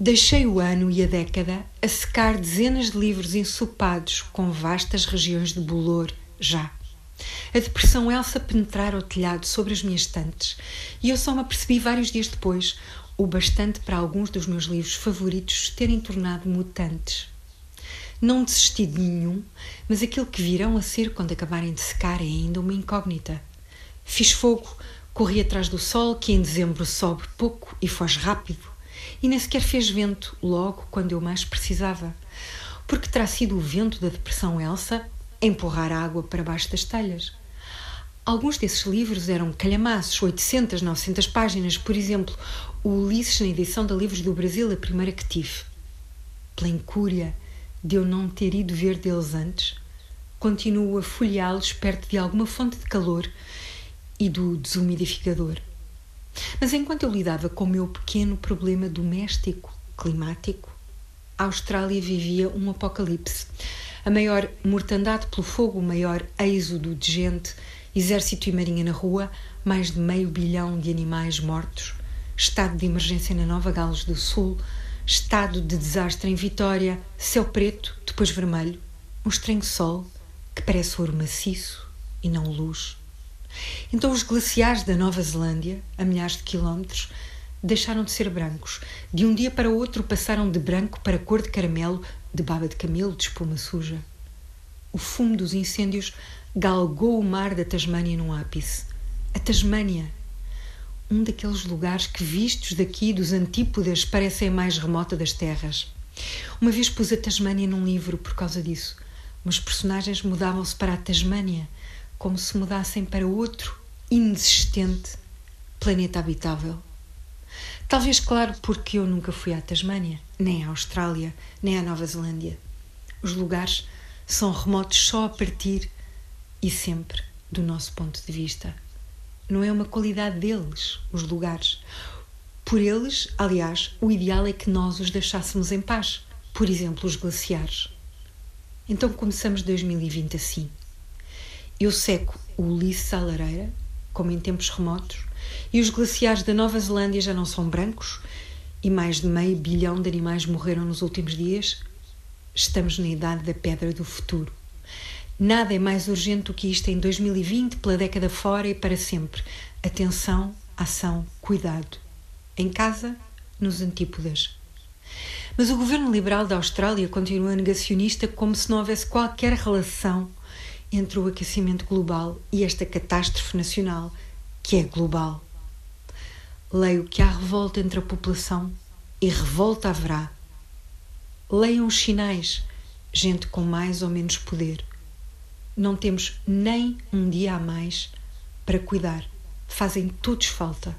Deixei o ano e a década a secar dezenas de livros ensopados com vastas regiões de bolor já. A depressão Elsa penetrar o telhado sobre as minhas estantes e eu só me apercebi vários dias depois, o bastante para alguns dos meus livros favoritos terem tornado mutantes. Não desisti de nenhum, mas aquilo que virão a ser quando acabarem de secar é ainda uma incógnita. Fiz fogo, corri atrás do sol, que em dezembro sobe pouco e foge rápido, e nem sequer fez vento logo quando eu mais precisava, porque terá sido o vento da depressão Elsa empurrar a água para baixo das telhas. Alguns desses livros eram calhamaços, 800, 900 páginas, por exemplo, o Ulisses na edição da Livros do Brasil, a primeira que tive. Pela incúria de eu não ter ido ver deles antes, continuo a folheá-los perto de alguma fonte de calor e do desumidificador. Mas enquanto eu lidava com o meu pequeno problema doméstico, climático, a Austrália vivia um apocalipse. A maior mortandade pelo fogo, o maior êxodo de gente, exército e marinha na rua, mais de meio bilhão de animais mortos, estado de emergência na Nova Gales do Sul, estado de desastre em Vitória, céu preto, depois vermelho, um estranho sol que parece ouro maciço e não luz. Então os glaciares da Nova Zelândia, a milhares de quilómetros, deixaram de ser brancos. De um dia para outro passaram de branco para cor de caramelo, de baba de camelo, de espuma suja. O fumo dos incêndios galgou o mar da Tasmânia num ápice. A Tasmânia, um daqueles lugares que, vistos daqui dos antípodas, parecem a mais remota das terras. Uma vez pus a Tasmânia num livro por causa disso. Os personagens mudavam-se para a Tasmânia, como se mudassem para outro, inexistente, planeta habitável. Talvez, claro, porque eu nunca fui à Tasmânia, nem à Austrália, nem à Nova Zelândia. Os lugares são remotos só a partir e sempre do nosso ponto de vista. Não é uma qualidade deles, os lugares. Por eles, aliás, o ideal é que nós os deixássemos em paz. Por exemplo, os glaciares. Então começamos 2020 assim. Eu seco o Ulisses à lareira, como em tempos remotos, e os glaciares da Nova Zelândia já não são brancos e mais de meio bilhão de animais morreram nos últimos dias. Estamos na idade da pedra do futuro. Nada é mais urgente do que isto em 2020, pela década fora e para sempre. Atenção, ação, cuidado. Em casa, nos antípodas. Mas o governo liberal da Austrália continua negacionista como se não houvesse qualquer relação entre o aquecimento global e esta catástrofe nacional, que é global. Leio que há revolta entre a população e revolta haverá. Leiam os sinais, gente com mais ou menos poder não temos nem um dia a mais para cuidar. Fazem todos falta.